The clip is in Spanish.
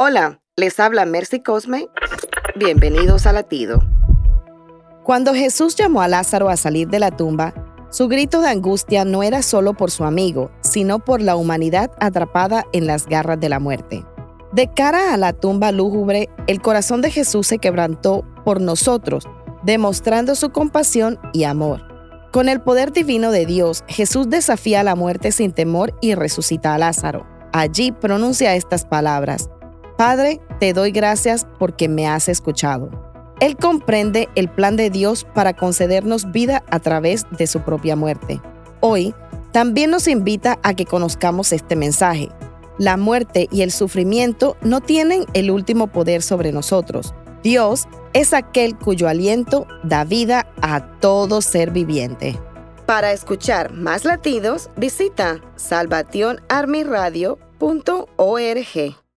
Hola, les habla Mercy Cosme. Bienvenidos a Latido. Cuando Jesús llamó a Lázaro a salir de la tumba, su grito de angustia no era solo por su amigo, sino por la humanidad atrapada en las garras de la muerte. De cara a la tumba lúgubre, el corazón de Jesús se quebrantó por nosotros, demostrando su compasión y amor. Con el poder divino de Dios, Jesús desafía la muerte sin temor y resucita a Lázaro. Allí pronuncia estas palabras. Padre, te doy gracias porque me has escuchado. Él comprende el plan de Dios para concedernos vida a través de su propia muerte. Hoy, también nos invita a que conozcamos este mensaje. La muerte y el sufrimiento no tienen el último poder sobre nosotros. Dios es aquel cuyo aliento da vida a todo ser viviente. Para escuchar más latidos, visita salvationarmyradio.org.